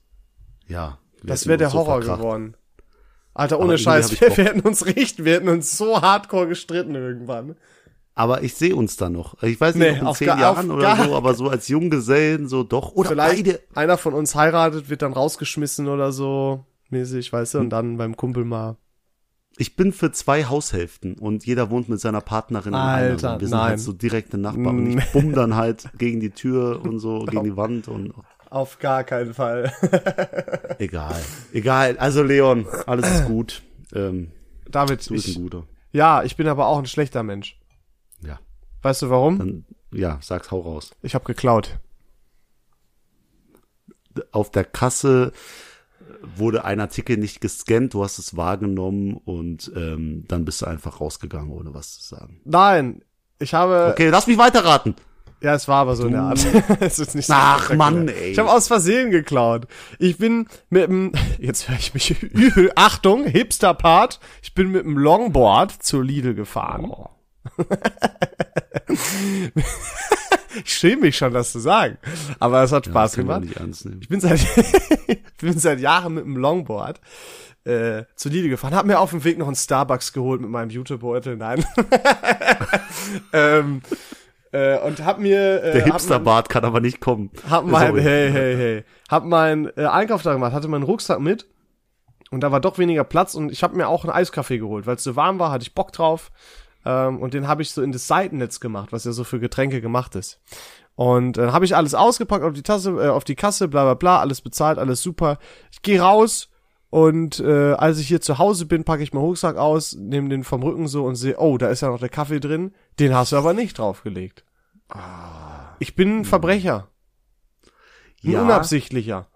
Ja. Das wäre der Horror so geworden. Alter, ohne Scheiß, wir, wir hätten uns richten, wir hätten uns so hardcore gestritten irgendwann. Aber ich sehe uns da noch. Ich weiß nicht, nee, in zehn Jahren oder so, aber so als Junggesellen so doch. Oder Vielleicht beide. einer von uns heiratet, wird dann rausgeschmissen oder so mäßig, weißt du, und dann beim Kumpel mal ich bin für zwei Haushälften und jeder wohnt mit seiner Partnerin Alter, in einer. Wir sind halt so direkte Nachbarn und ich bumm dann halt gegen die Tür und so, gegen die Wand und. Auf gar keinen Fall. egal. Egal. Also Leon, alles ist gut. Ähm, David, du bist ich, ein guter. Ja, ich bin aber auch ein schlechter Mensch. Ja. Weißt du warum? Dann, ja, sag's hau raus. Ich habe geklaut. Auf der Kasse wurde ein Artikel nicht gescannt, du hast es wahrgenommen und ähm, dann bist du einfach rausgegangen, ohne was zu sagen. Nein, ich habe. Okay, lass mich weiterraten. Ja, es war aber so du. eine Art. es ist nicht so Ach Mann, ey. Ich habe aus Versehen geklaut. Ich bin mit dem, jetzt höre ich mich übel. Achtung, Hipster-Part. Ich bin mit dem Longboard zur Lidl gefahren. Oh. ich schäme mich schon, das zu sagen. Aber es hat Spaß kann man gemacht. Ich bin seit, ich bin seit Jahren mit dem Longboard äh, zu Lidl gefahren. Hab mir auf dem Weg noch einen Starbucks geholt mit meinem Jutebeutel. Nein. ähm, äh, und hab mir äh, Der hab Hipsterbart kann aber nicht kommen. hab mein, Sorry. hey, hey, hey, hab meinen äh, Einkauf da gemacht, hatte meinen Rucksack mit und da war doch weniger Platz und ich habe mir auch einen Eiskaffee geholt, weil es so warm war, hatte ich Bock drauf ähm, und den habe ich so in das Seitennetz gemacht, was ja so für Getränke gemacht ist. Und dann habe ich alles ausgepackt auf die Tasse, äh, auf die Kasse, bla bla bla, alles bezahlt, alles super. Ich gehe raus und äh, als ich hier zu Hause bin, packe ich meinen Rucksack aus, nehme den vom Rücken so und sehe, oh, da ist ja noch der Kaffee drin. Den hast du aber nicht draufgelegt. Ich bin ein Verbrecher. Ein Ja. unabsichtlicher.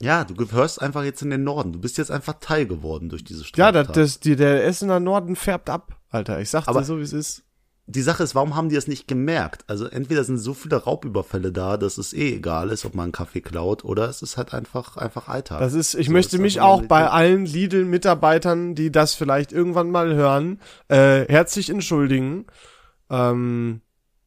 Ja, du gehörst einfach jetzt in den Norden. Du bist jetzt einfach Teil geworden durch diese Ja, Straftat. das, das, die, der Essener Norden färbt ab, Alter. Ich sag Aber- dir so, wie es ist. die Sache ist, warum haben die das nicht gemerkt? Also entweder sind so viele Raubüberfälle da, dass es eh egal ist, ob man einen Kaffee klaut, oder es ist halt einfach einfach Alltag. Das ist, ich So möchte ist mich einfach auch bei allen Lidl-Mitarbeitern, die das vielleicht irgendwann mal hören, äh, herzlich entschuldigen. Ähm,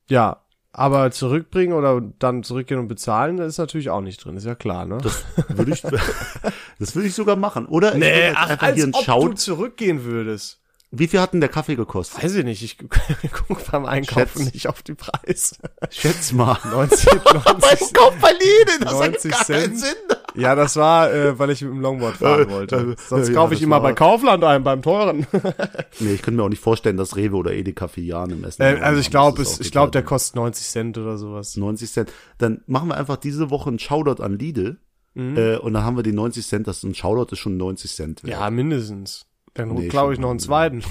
ja, aber zurückbringen oder dann zurückgehen und bezahlen, das ist natürlich auch nicht drin, ist ja klar, ne? Das würde ich, das würde ich sogar machen. Oder ich nee, jetzt ach, einfach als hier einen ob du zurückgehen würdest. Wie viel hat denn der Kaffee gekostet? Weiß ich nicht, ich gucke beim Einkaufen Schätz. nicht auf die Preise. Schätz mal. 90, 90, Kauf bei Lidl, das 90 ergibt gar keinen Cent. Sinn. Ja, das war, äh, weil ich mit dem Longboard fahren Äh, wollte. äh, Sonst ja, kaufe ich immer bei Kaufland ein, beim teuren. Nee, ich könnte mir auch nicht vorstellen, dass Rewe oder Edeka Filialen im Essen äh, also ich glaube, ich glaube, der kostet 90 Cent oder sowas. 90 Cent. Dann machen wir einfach diese Woche einen Shoutout an Lidl. Mhm. Äh, und dann haben wir die 90 Cent. Das ist ein Shoutout ist schon 90 Cent. wert. Ja, mindestens. Dann Nee, glaube ich noch einen zweiten.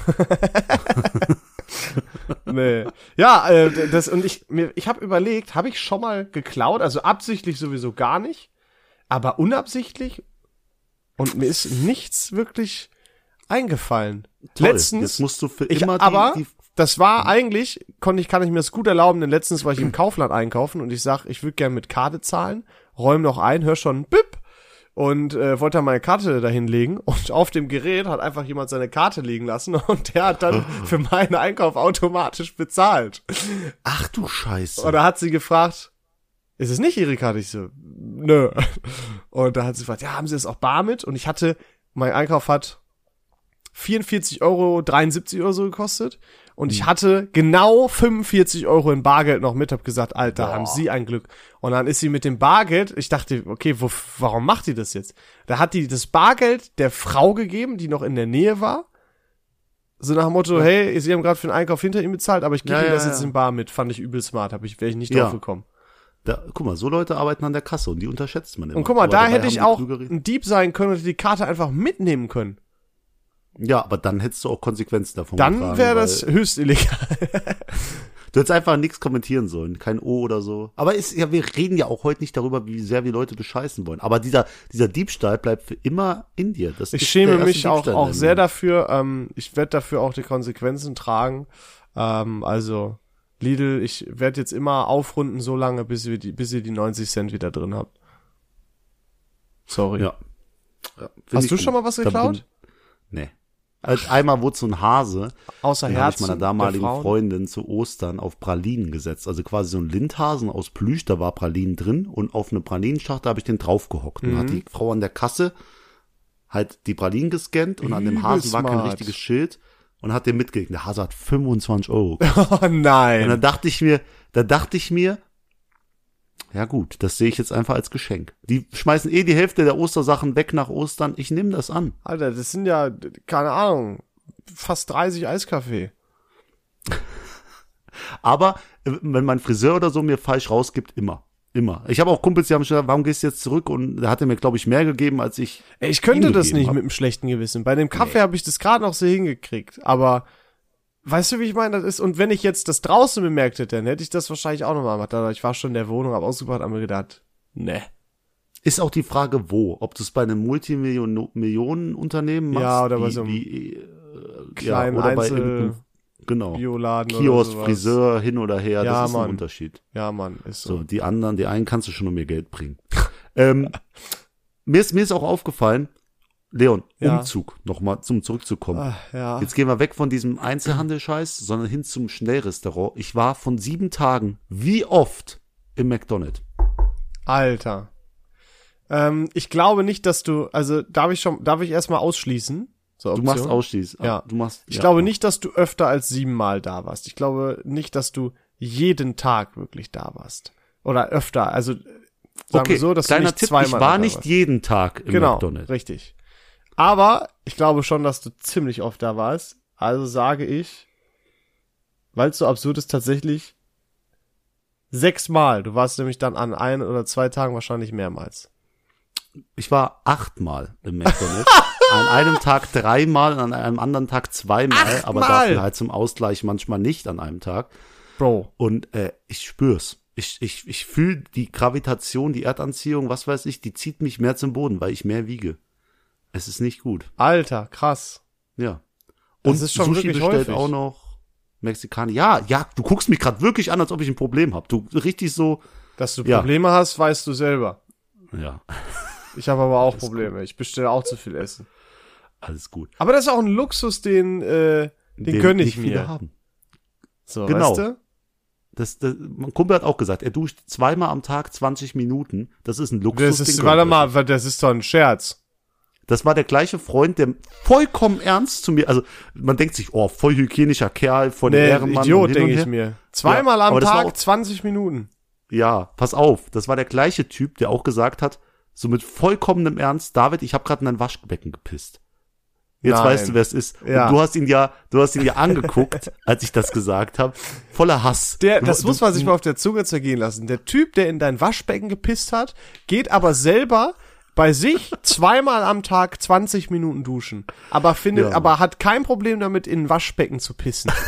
nee. Ja, äh, das und ich mir ich habe überlegt, habe ich schon mal geklaut, also absichtlich sowieso gar nicht, aber unabsichtlich und mir ist nichts wirklich eingefallen. Toll. Letztens Jetzt musst du für Ich, immer die, aber die das war eigentlich, konnte ich, kann ich mir das gut erlauben, denn letztens war ich im Kaufland einkaufen und ich sag, ich würde gerne mit Karte zahlen, räum noch ein, hör schon Bip und äh, wollte dann meine Karte dahin legen und auf dem Gerät hat einfach jemand seine Karte liegen lassen und der hat dann für meinen Einkauf automatisch bezahlt. Ach du Scheiße. Und da hat sie gefragt, ist es nicht Ihre Karte? Ich so, nö. Und da hat sie gefragt, ja, haben Sie das auch bar mit? Und ich hatte, mein Einkauf hat 44 Euro, 73 Euro so gekostet. Und Hm. ich hatte genau 45 Euro in Bargeld noch mit, hab gesagt, Alter, Boah. haben Sie ein Glück. Und dann ist sie mit dem Bargeld, ich dachte, okay, wo, warum macht die das jetzt? Da hat die das Bargeld der Frau gegeben, die noch in der Nähe war. So nach dem Motto, hey, Sie haben gerade für den Einkauf hinter ihm bezahlt, aber ich gebe Ja, Ihnen ja, das jetzt ja. in Bar mit. Fand ich übel smart, hab ich, wäre ich nicht Ja. drauf gekommen. Da, guck mal, so Leute arbeiten an der Kasse und die unterschätzt man immer. Und guck mal, Aber da hätte ich auch ein Dieb sein können und die Karte einfach mitnehmen können. Ja, aber dann hättest du auch Konsequenzen davon Dann wäre das höchst illegal. Du hättest einfach nichts kommentieren sollen, kein O oder so. Aber ist ja, wir reden ja auch heute nicht darüber, wie sehr wir Leute bescheißen wollen. Aber dieser, dieser Diebstahl bleibt für immer in dir. Das Ich schäme mich auch, Diebstahl auch sehr dafür. Ähm, ich werde dafür auch die Konsequenzen tragen. Ähm, also, Lidl, ich werde jetzt immer aufrunden so lange, bis ihr die, bis ihr die 90 Cent wieder drin habt. Sorry. Ja. ja Hast du gut. schon mal was geklaut? Nee. Also einmal wurde so ein Hase, Außer den habe ich meiner damaligen? Freundin zu Ostern auf Pralinen gesetzt. Also quasi so ein Lindhasen aus Plüsch, da war Pralinen drin und auf eine Pralinenschachtel habe ich den draufgehockt. Und hat Mhm. die Frau an der Kasse halt die Pralinen gescannt und an dem Übel Hasen war kein smart. richtiges Schild und hat den mitgegeben. Der Hase hat 25 Euro gekostet. Oh Und nein. dann dachte ich mir, da dachte ich mir, ja gut, das sehe ich jetzt einfach als Geschenk. Die schmeißen eh die Hälfte der Ostersachen weg nach Ostern. Ich nehme das an. Alter, das sind ja, keine Ahnung, fast 30 Eiskaffee. Aber äh, wenn mein Friseur oder so mir falsch rausgibt, immer. Immer. Ich habe auch Kumpels, die haben schon gesagt, warum gehst du jetzt zurück? Und da hat er mir, glaube ich, mehr gegeben, als ich. Ich könnte das nicht hab. mit einem schlechten Gewissen. Bei dem Kaffee habe ich das gerade noch so hingekriegt. Aber weißt du, wie ich meine? Das ist, und wenn ich jetzt das draußen bemerkt hätte, dann hätte ich das wahrscheinlich auch nochmal gemacht. Aber ich war schon in der Wohnung, habe ausgebracht, habe mir gedacht, ne. Ist auch die Frage, wo? Ob du es bei einem Multimillionen-Unternehmen machst? Ja, oder bei so einem wie, äh, kleinen ja, oder bei Einzel- genau. Bioladen Kiosk. Friseur, hin oder her, Ja, das ist Mann. ein Unterschied. Ja, Mann, ist so. So, die anderen, die einen kannst du schon um ihr Geld bringen. ähm, mir ist, mir ist auch aufgefallen, Leon, Ja. Umzug, nochmal zum zurückzukommen. Ah, ja. Jetzt gehen wir weg von diesem Einzelhandel-Scheiß, sondern hin zum Schnellrestaurant. Ich war von sieben Tagen, wie oft, im McDonald's. Alter. Ähm, ich glaube nicht, dass du, also darf ich schon, darf ich erstmal ausschließen? So Du machst Option? Ausschließ. Ja. Du machst, Ich ja. glaube nicht, dass du öfter als siebenmal da warst. Ich glaube nicht, dass du jeden Tag wirklich da warst. Oder öfter, also sagen Okay, wir so, dass du kleiner nicht Tipp, zweimal ich war nicht jeden Tag im genau, McDonald's. richtig. Aber ich glaube schon, dass du ziemlich oft da warst. Also sage ich, weil es so absurd ist, tatsächlich sechsmal. Du warst nämlich dann an ein oder zwei Tagen wahrscheinlich mehrmals. Ich war achtmal im McDonald's. an einem Tag dreimal, an einem anderen Tag zweimal, aber Achtmal? dafür halt zum Ausgleich manchmal nicht an einem Tag. Bro. Und äh, ich spür's. Ich, ich, ich fühle die Gravitation, die Erdanziehung, was weiß ich, die zieht mich mehr zum Boden, weil ich mehr wiege. Es ist nicht gut. Alter, krass. Ja. Das Und ist schon Sushi bestellt häufig. auch noch Mexikaner. Ja, ja, du guckst mich gerade wirklich an, als ob ich ein Problem hab. Du richtig so, Dass du Ja. Probleme hast, weißt du selber. ja, Ich habe aber auch Probleme. Ich bestelle auch zu viel Essen. alles gut. Aber das ist auch ein Luxus, den, äh, den, gönn ich nicht viele mir. haben. So, Genau. weißt du? Das, das, mein Kumpel hat auch gesagt, er duscht zweimal am Tag 20 Minuten. Das ist ein Luxus. Das den ist, warte mal, das ist doch ein Scherz. Das war der gleiche Freund, der vollkommen ernst zu mir, also man denkt sich, oh, voll hygienischer Kerl, voll der Nee, Ehrenmann. Idiot, denke ich mir. Zweimal Ja, am Tag, auch- 20 Minuten. Ja, pass auf, das war der gleiche Typ, der auch gesagt hat, so mit vollkommenem Ernst, David, ich habe gerade in ein Waschbecken gepisst. Jetzt Nein. weißt du, wer es ist. Ja. Und du hast ihn ja, du hast ihn ja angeguckt, als ich das gesagt habe, voller Hass. Der, das du, muss man sich mal auf der Zunge zergehen lassen. Der Typ, der in dein Waschbecken gepisst hat, geht aber selber bei sich zweimal am Tag 20 Minuten duschen. Aber findet, Ja. aber hat kein Problem damit, in ein Waschbecken zu pissen.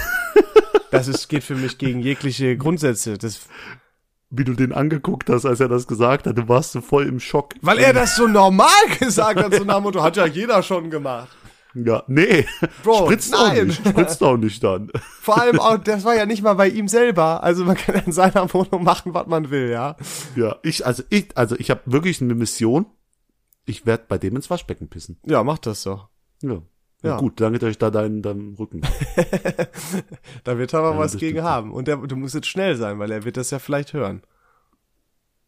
Das ist, geht für mich gegen jegliche Grundsätze. Das, wie du den angeguckt hast, als er das gesagt hat, du warst so voll im Schock. weil er das so normal gesagt hat, so nach dem Motto, hat ja jeder schon gemacht. Ja, nee, Bro, spritzt auch nein. nicht, spritzt auch nicht dann. Vor allem auch, das war ja nicht mal bei ihm selber. Also man kann in seiner Wohnung machen, was man will, ja. Ja, ich, also ich, also ich habe wirklich eine Mission. Ich werd bei dem ins Waschbecken pissen. Ja, macht das doch. Ja. Ja. Gut, danke euch da deinen, deinen Rücken. Da wird er aber Ja, was gegen haben. Und der, du musst jetzt schnell sein, weil er wird das ja vielleicht hören.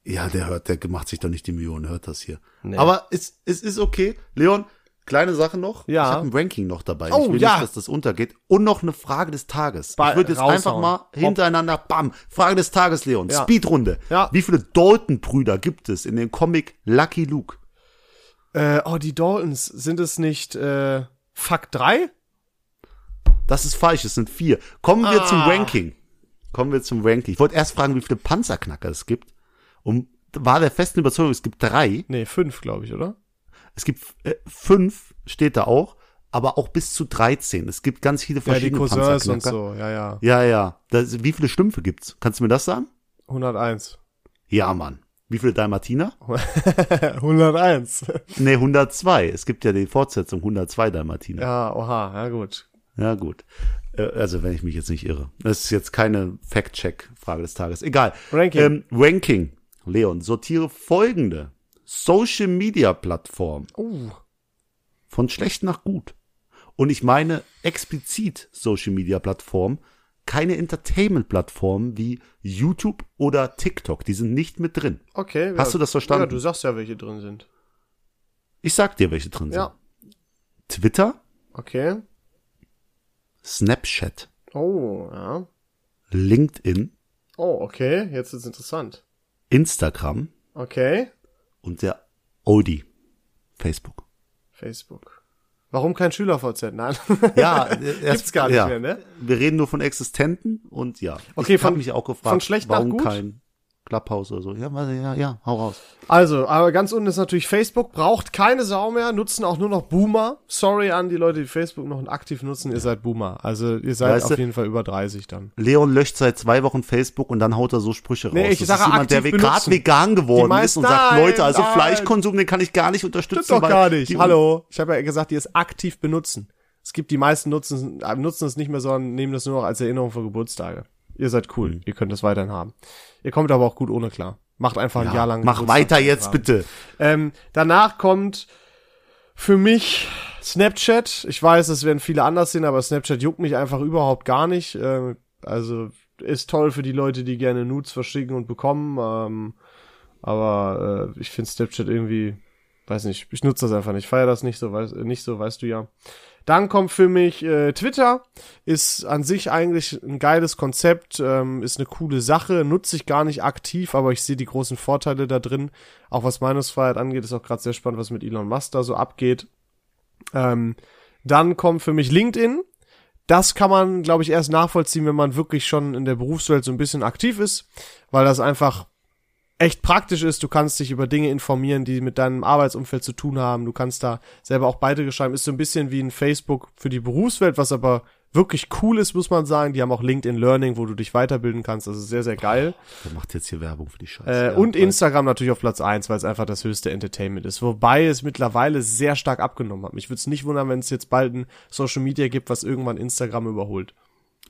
Ja, der hört, der macht sich doch nicht die Millionen, hört das hier. Nee. Aber es, es ist okay. Leon, kleine Sache noch. Ja. Ich habe ein Ranking noch dabei. Oh, ich will ja. nicht, dass das untergeht. Und noch eine Frage des Tages. Ba- ich würde jetzt raushauen. einfach mal hintereinander, bam, Frage des Tages, Leon. Ja. Speedrunde. Ja. Wie viele Dalton-Brüder gibt es in dem Comic Lucky Luke? Äh, oh, die Daltons, sind es nicht äh, Fuck 3? Das ist falsch, es sind vier. Kommen wir zum Ah. Ranking. Kommen wir zum Ranking. Ich wollte erst fragen, wie viele Panzerknacker es gibt. Und war der festen Überzeugung, es gibt drei. Nee, fünf, glaube ich, oder? Es gibt äh, fünf, steht da auch, aber auch bis zu 13. Es gibt ganz viele Ja, die verschiedene Cousins und Panzerknacker. so, ja, ja. Ja, ja. Das, wie viele Schlümpfe gibt's? Kannst du mir das sagen? 101. Ja, Mann. Wie viele Dalmatiner? 101. Nee, 102. Es gibt ja die Fortsetzung 102 Dalmatiner. ja, oha, ja gut. Ja, gut. Äh, Also, wenn ich mich jetzt nicht irre. Das ist jetzt keine Fact-Check-Frage des Tages. Egal. Ranking. Ähm, Ranking. Leon, sortiere folgende Social-Media-Plattform Uh, von schlecht nach gut. Und ich meine explizit Social-Media-Plattform, keine Entertainment-Plattform wie YouTube oder TikTok. Die sind nicht mit drin. okay. Hast ja, du das verstanden? Ja, du sagst ja, welche drin sind. Ich sag dir, welche drin sind. Ja. Twitter, Okay. Snapchat, Oh, ja. LinkedIn, Oh, okay. Jetzt ist interessant. Instagram Okay. und der Audi, Facebook. Facebook. Warum kein SchülerVZ? Nein. Ja, äh, Gibt's gar nicht ja. mehr, ne? Wir reden nur von Existenten und ja. Okay, ich hab von- mich auch gefragt, von schlecht nach warum gut? kein Clubhouse oder so. Ja, ja, ja, hau raus. Also, aber ganz unten ist natürlich Facebook, braucht keine Sau mehr, nutzen auch nur noch Boomer. Sorry an die Leute, die Facebook noch aktiv nutzen, ihr seid Boomer. Also ihr seid Weißt auf jeden Fall über 30 dann. Leon löscht seit zwei Wochen Facebook und dann haut er so Sprüche Nee, raus. ich das sage ist jemand, der gerade vegan Die geworden meisten- ist und sagt, Nein, Leute, also nein. Fleischkonsum, den kann ich gar nicht unterstützen. Stimmt doch gar nicht. Hallo. Ich habe ja gesagt, die es aktiv benutzen. Es gibt die meisten nutzen, äh, nutzen es nicht mehr, sondern nehmen das nur noch als Erinnerung für Geburtstage. Ihr seid cool. Mhm. Ihr könnt das weiterhin haben. Ihr kommt aber auch gut ohne klar. Macht einfach ein Ja, Jahr lang. mach Geburtstag weiter jetzt bitte. Ähm, danach kommt Für mich Snapchat. Ich weiß, es werden viele anders sehen, aber Snapchat juckt mich einfach überhaupt gar nicht. Ähm, also ist toll für die Leute, die gerne Nudes verschicken und bekommen. Ähm, aber äh, ich finde Snapchat irgendwie, weiß nicht, ich nutze das einfach nicht. Feier das nicht so, weiß, nicht so, weißt du ja. Dann kommt für mich äh, Twitter, ist an sich eigentlich ein geiles Konzept, ähm, ist eine coole Sache, nutze ich gar nicht aktiv, aber ich sehe die großen Vorteile da drin. Auch was Meinungsfreiheit angeht, ist auch gerade sehr spannend, was mit Elon Musk da so abgeht. Ähm, dann kommt für mich LinkedIn. Das kann man, glaube ich, erst nachvollziehen, wenn man wirklich schon in der Berufswelt so ein bisschen aktiv ist, weil das einfach echt praktisch ist. Du kannst dich über Dinge informieren, die mit deinem Arbeitsumfeld zu tun haben. Du kannst da selber auch Beiträge schreiben. Ist so ein bisschen wie ein Facebook für die Berufswelt, was aber wirklich cool ist, muss man sagen. Die haben auch LinkedIn Learning, wo du dich weiterbilden kannst. Das ist sehr, sehr geil. Der macht jetzt hier Werbung für die Scheiße. Äh, Ja, und weiß. Instagram natürlich auf Platz eins, weil es einfach das höchste Entertainment ist. Wobei es mittlerweile sehr stark abgenommen hat. Mich würde es nicht wundern, wenn es jetzt bald ein Social Media gibt, was irgendwann Instagram überholt.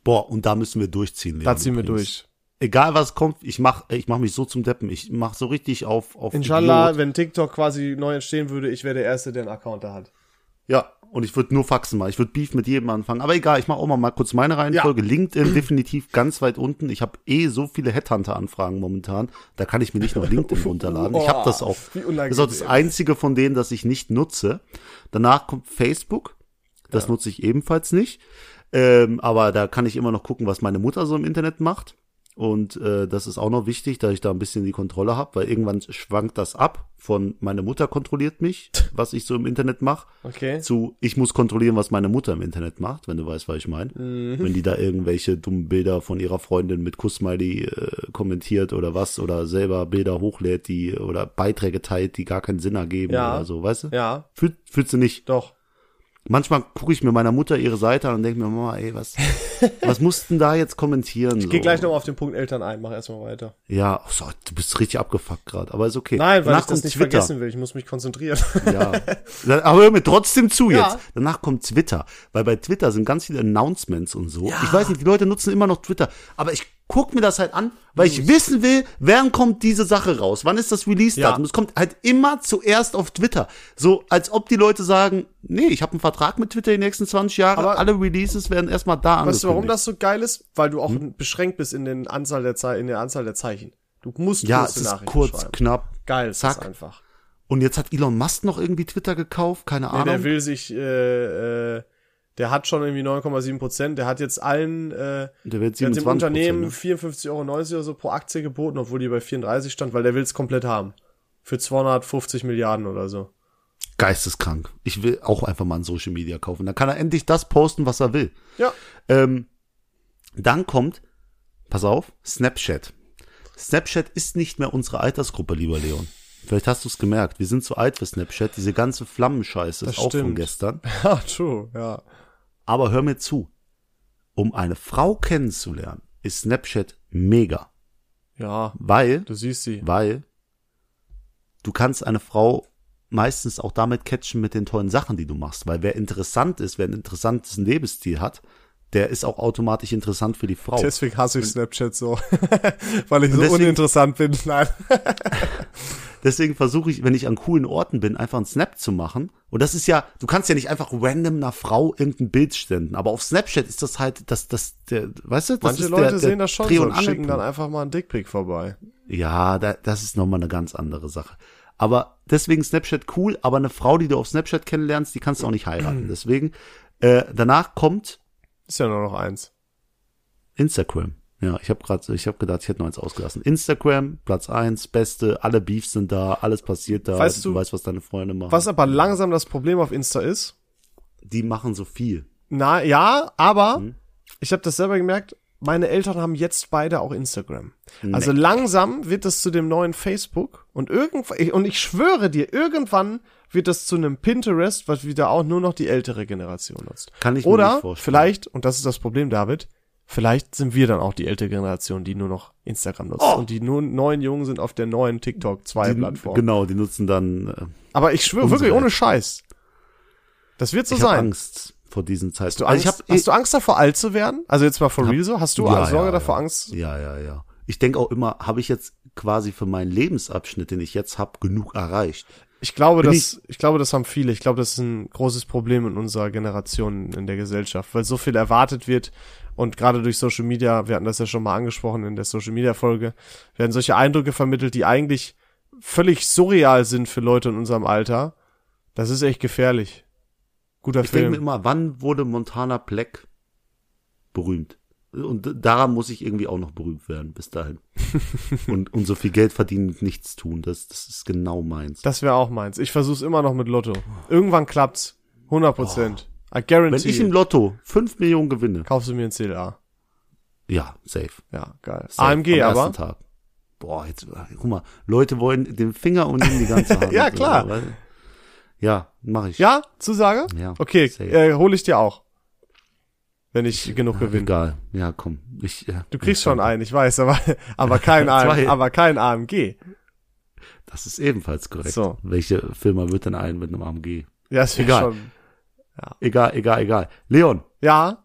Boah, und da müssen wir durchziehen. Da Leon, ziehen wir übrigens. durch. Egal was kommt, ich mach, ich mach mich so zum Deppen. Ich mach so richtig auf, auf Inshallah, Idiot. wenn TikTok quasi neu entstehen würde, ich wäre der Erste, der einen Account da hat. Ja, und ich würde nur Faxen machen. Ich würde Beef mit jedem anfangen. Aber egal, ich mache auch mal, mal kurz meine Reihenfolge. LinkedIn definitiv ganz weit unten. Ich habe eh so viele Headhunter-Anfragen momentan. Da kann ich mir nicht noch LinkedIn runterladen. Ich habe das auch. Das ist auch das einzige von denen, das ich nicht nutze. Danach kommt Facebook. Das nutze ich ebenfalls nicht. Ähm, aber da kann ich immer noch gucken, was meine Mutter so im Internet macht. Und äh, das ist auch noch wichtig, dass ich da ein bisschen die Kontrolle habe, weil irgendwann schwankt das ab von meine Mutter kontrolliert mich, was ich so im Internet mache, Okay. zu ich muss kontrollieren, was meine Mutter im Internet macht, wenn du weißt, was ich meine. Mhm. Wenn die da irgendwelche dummen Bilder von ihrer Freundin mit Kussmiley äh, kommentiert oder was oder selber Bilder hochlädt, die oder Beiträge teilt, die gar keinen Sinn ergeben Ja. oder so, weißt du? Ja, Fühl, fühlst du nicht? doch. Manchmal gucke ich mir meiner Mutter ihre Seite an und denke mir, Mama, ey, was, was mussten da jetzt kommentieren? Ich geh gleich noch mal auf den Punkt Eltern ein, mach erstmal weiter. Ja, ach so, du bist richtig abgefuckt gerade, aber ist okay. Nein, weil Danach ich das nicht Twitter. vergessen will. Ich muss mich konzentrieren. Ja. Aber hör mir trotzdem zu Ja. jetzt. Danach kommt Twitter. Weil bei Twitter sind ganz viele Announcements und so. Ich weiß nicht, die Leute nutzen immer noch Twitter. Aber ich guck mir das halt an, weil ich wissen will, wann kommt diese Sache raus? Wann ist das Release-Datum? Ja. Es kommt halt immer zuerst auf Twitter. So, als ob die Leute sagen, nee, ich habe einen Vertrag mit Twitter die nächsten 20 Jahre. Aber- Alle Releases werden erstmal da Weißt du, warum angekündigt. das so geil ist? Weil du auch Hm? beschränkt bist in, den Anzahl der Ze in der Anzahl der Zeichen. Du musst Ja, es ist kurz, knapp. Geil zack. einfach. Und jetzt hat Elon Musk noch irgendwie Twitter gekauft, keine Nee, Ahnung. der will sich, äh, äh, der hat schon irgendwie 9,7 Prozent. Der hat jetzt allen, äh, der wird der hat 27 dem Unternehmen ne? 54,90 Euro oder so pro Aktie geboten, obwohl die bei 34 stand, weil der will es komplett haben. Für 250 Milliarden oder so. Geisteskrank. Ich will auch einfach mal ein Social Media kaufen. Dann kann er endlich das posten, was er will. Ja. Ähm, dann kommt, pass auf, Snapchat. Snapchat ist nicht mehr unsere Altersgruppe, lieber Leon. Vielleicht hast du es gemerkt. Wir sind zu alt für Snapchat. Diese ganze Flammenscheiße ist Das auch von stimmt. gestern. Ja, true, ja. Aber hör mir zu. Um eine Frau kennenzulernen, ist Snapchat mega. Ja, Weil, du siehst sie. weil du kannst eine Frau meistens auch damit catchen mit den tollen Sachen, die du machst. Weil wer interessant ist, wer ein interessantes Lebensstil hat, der ist auch automatisch interessant für die Frau. Deswegen hasse ich Snapchat so. Weil ich so deswegen- uninteressant bin. Nein. Deswegen versuche ich, wenn ich an coolen Orten bin, einfach einen Snap zu machen. Und das ist ja, du kannst ja nicht einfach random einer Frau irgendein Bild senden. Aber auf Snapchat ist das halt, das, das, der, weißt du, das Manche ist Leute der, der sehen das schon Dreh- und und schicken dann einfach mal einen Dickpick vorbei. Ja, da, das ist nochmal eine ganz andere Sache. Aber deswegen Snapchat cool, aber eine Frau, die du auf Snapchat kennenlernst, die kannst du auch nicht heiraten. Deswegen, äh, danach kommt Ist ja nur noch eins. Instagram. Ja, ich habe gerade, ich habe gedacht, ich hätte noch eins ausgelassen. Instagram, Platz eins, beste, alle Beefs sind da, alles passiert da. Weißt du, du, weißt, was deine Freunde machen. Was aber langsam das Problem auf Insta ist, Die machen so viel. na ja, aber Hm? ich habe das selber gemerkt, meine Eltern haben jetzt beide auch Instagram. Also langsam wird das zu dem neuen Facebook und irgendwann und ich schwöre dir, irgendwann wird das zu einem Pinterest, was wieder auch nur noch die ältere Generation nutzt. Kann ich mir Oder nicht vorstellen. vielleicht, und das ist das Problem, David, vielleicht sind wir dann auch die ältere Generation, die nur noch Instagram nutzt Oh. und die nur neuen Jungen sind auf der neuen TikTok 2 Die- Plattform. Genau, die nutzen dann. Äh, Aber ich schwöre wirklich ohne. Scheiß. Das wird so ich habe sein. Angst vor diesen Zeiten. Hast du Angst, also ich hab, hast du Angst davor, alt zu werden? Also jetzt mal for real so? Hast du Ja, Sorge ja, davor, ja. Angst? Ja, ja, ja. Ich denke auch immer, habe ich jetzt quasi für meinen Lebensabschnitt, den ich jetzt habe, genug erreicht? Ich glaube, Bin das, ich glaube, das haben viele. Ich glaube, das ist ein großes Problem in unserer Generation in der Gesellschaft, weil so viel erwartet wird und gerade durch Social Media, wir hatten das ja schon mal angesprochen in der Social Media Folge, werden solche Eindrücke vermittelt, die eigentlich völlig surreal sind für Leute in unserem Alter. Das ist echt gefährlich. Guter Ich denke Film. mir immer, wann wurde Montana Black berühmt? Und daran muss ich irgendwie auch noch berühmt werden, bis dahin. und, und so viel Geld verdienen und nichts tun, das, das ist genau meins. Das wäre auch meins. Ich versuch's immer noch mit Lotto. Irgendwann klappt's. 100 Prozent. I guarantee. Wenn ich im Lotto 5 Millionen gewinne, Kaufst du mir ein CLA. ja, safe. Ja, geil. safe AMG am aber. Tag. Boah, jetzt, guck mal, Leute wollen den Finger und nehmen die ganze Hand. Ja, klar. Ja, mache ich. Ja, Zusage? Ja, Okay, safe. äh, hole ich dir auch. Wenn ich genug gewinne. Egal. Ja, komm. Ich, ja, Du kriegst schon einen, ich weiß, aber, aber kein AM, aber kein AMG. Das ist ebenfalls korrekt. So. Welche Firma wird denn ein mit einem AMG? Ja, ist Egal. schon. Egal, egal, egal. Leon, Ja,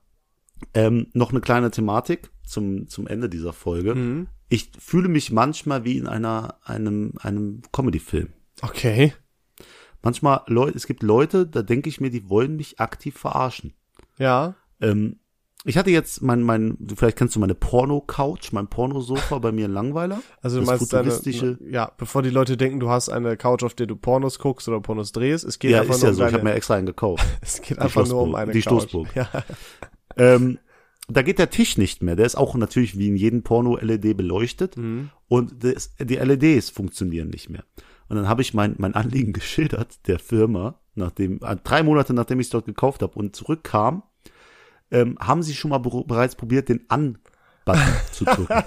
ähm, noch eine kleine Thematik zum, zum Ende dieser Folge. mhm. Ich fühle mich manchmal wie in einer, einem, einem Comedy-Film. okay. Manchmal, Leute, es gibt Leute, da denke ich mir, die wollen mich aktiv verarschen. Ja, Ähm, ich hatte jetzt mein, mein, du- vielleicht kennst du meine Porno-Couch, mein Pornosofa bei mir in Langweiler. also du Das meinst deine, futuristische- ja, bevor die Leute denken, du hast eine Couch, auf der du Pornos guckst oder Pornos drehst, es geht Ja, einfach ist nur ja um so. Ich deine, habe mir extra einen gekauft. es geht einfach nur um Schlossburg, eine die Couch. Stoßburg. Ja. ähm, da geht der Tisch nicht mehr. Der ist auch natürlich wie in jedem Porno-LED beleuchtet. Mhm. Und das, die LEDs funktionieren nicht mehr. Und dann habe ich mein, mein Anliegen geschildert der Firma, nachdem, äh, drei Monate nachdem ich es dort gekauft habe und zurückkam, ähm, haben sie schon mal bereits probiert, den An-Button zu drücken.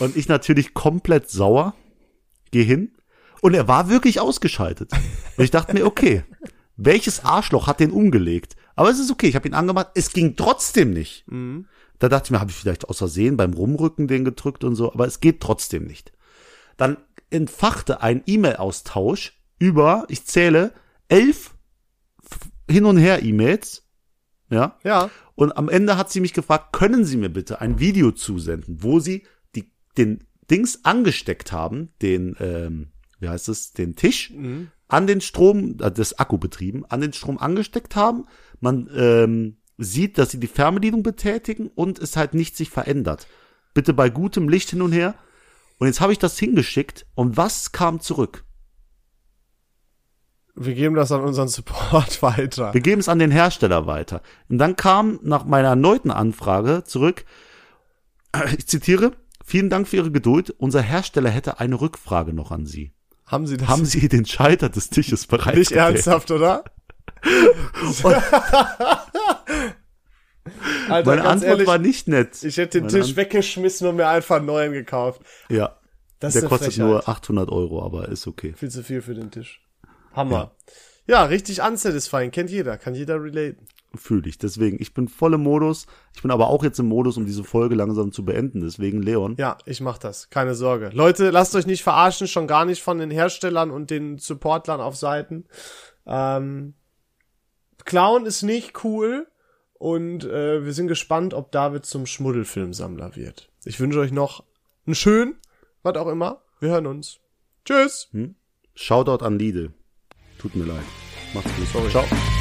Und ich natürlich komplett sauer, gehe hin und er war wirklich ausgeschaltet. Und ich dachte mir, okay, welches Arschloch hat den umgelegt? Aber es ist okay, ich habe ihn angemacht, es ging trotzdem nicht. Mhm. Da dachte ich mir, habe ich vielleicht aus Versehen beim Rumrücken den gedrückt und so, aber es geht trotzdem nicht. Dann entfachte ein E-Mail-Austausch über, ich zähle, elf Hin- und Her-E-Mails, ja, Ja, und am Ende hat sie mich gefragt, können Sie mir bitte ein Video zusenden, wo Sie die, den Dings angesteckt haben, den, ähm, wie heißt es, den Tisch, mhm. an den Strom, äh, das Akku betrieben, an den Strom angesteckt haben. Man ähm, sieht, dass sie die Fernbedienung betätigen und es halt nicht sich verändert. Bitte bei gutem Licht hin und her. Und jetzt habe ich das hingeschickt und was kam zurück? Wir geben das an unseren Support weiter. Wir geben es an den Hersteller weiter. Und dann kam nach meiner erneuten Anfrage zurück, ich zitiere, vielen Dank für Ihre Geduld. Unser Hersteller hätte eine Rückfrage noch an Sie. Haben Sie das Haben Sie den Schalter des Tisches bereits nicht ernsthaft, oder? Alter, Meine Antwort ehrlich, war nicht nett. ich hätte den Meine Tisch weggeschmissen und mir einfach einen neuen gekauft. Ja, Das der kostet Frechheit. nur 800 Euro, aber ist okay. Viel zu viel für den Tisch. Hammer. Ja, richtig unsatisfying. Kennt jeder. Kann jeder relaten. Fühle ich. Deswegen, ich bin voll im Modus. Ich bin aber auch jetzt im Modus, um diese Folge langsam zu beenden. Deswegen, Leon. Ja, ich mach das. Keine Sorge. Leute, lasst euch nicht verarschen. Schon gar nicht von den Herstellern und den Supportlern auf Seiten. Ähm, Clown ist nicht cool. Und äh, wir sind gespannt, ob David zum Schmuddelfilmsammler wird. Ich wünsche euch noch einen schönen, was auch immer. Wir hören uns. Tschüss. Shoutout an Lidl. Tut mir leid. Macht's gut. Sorry. Ciao.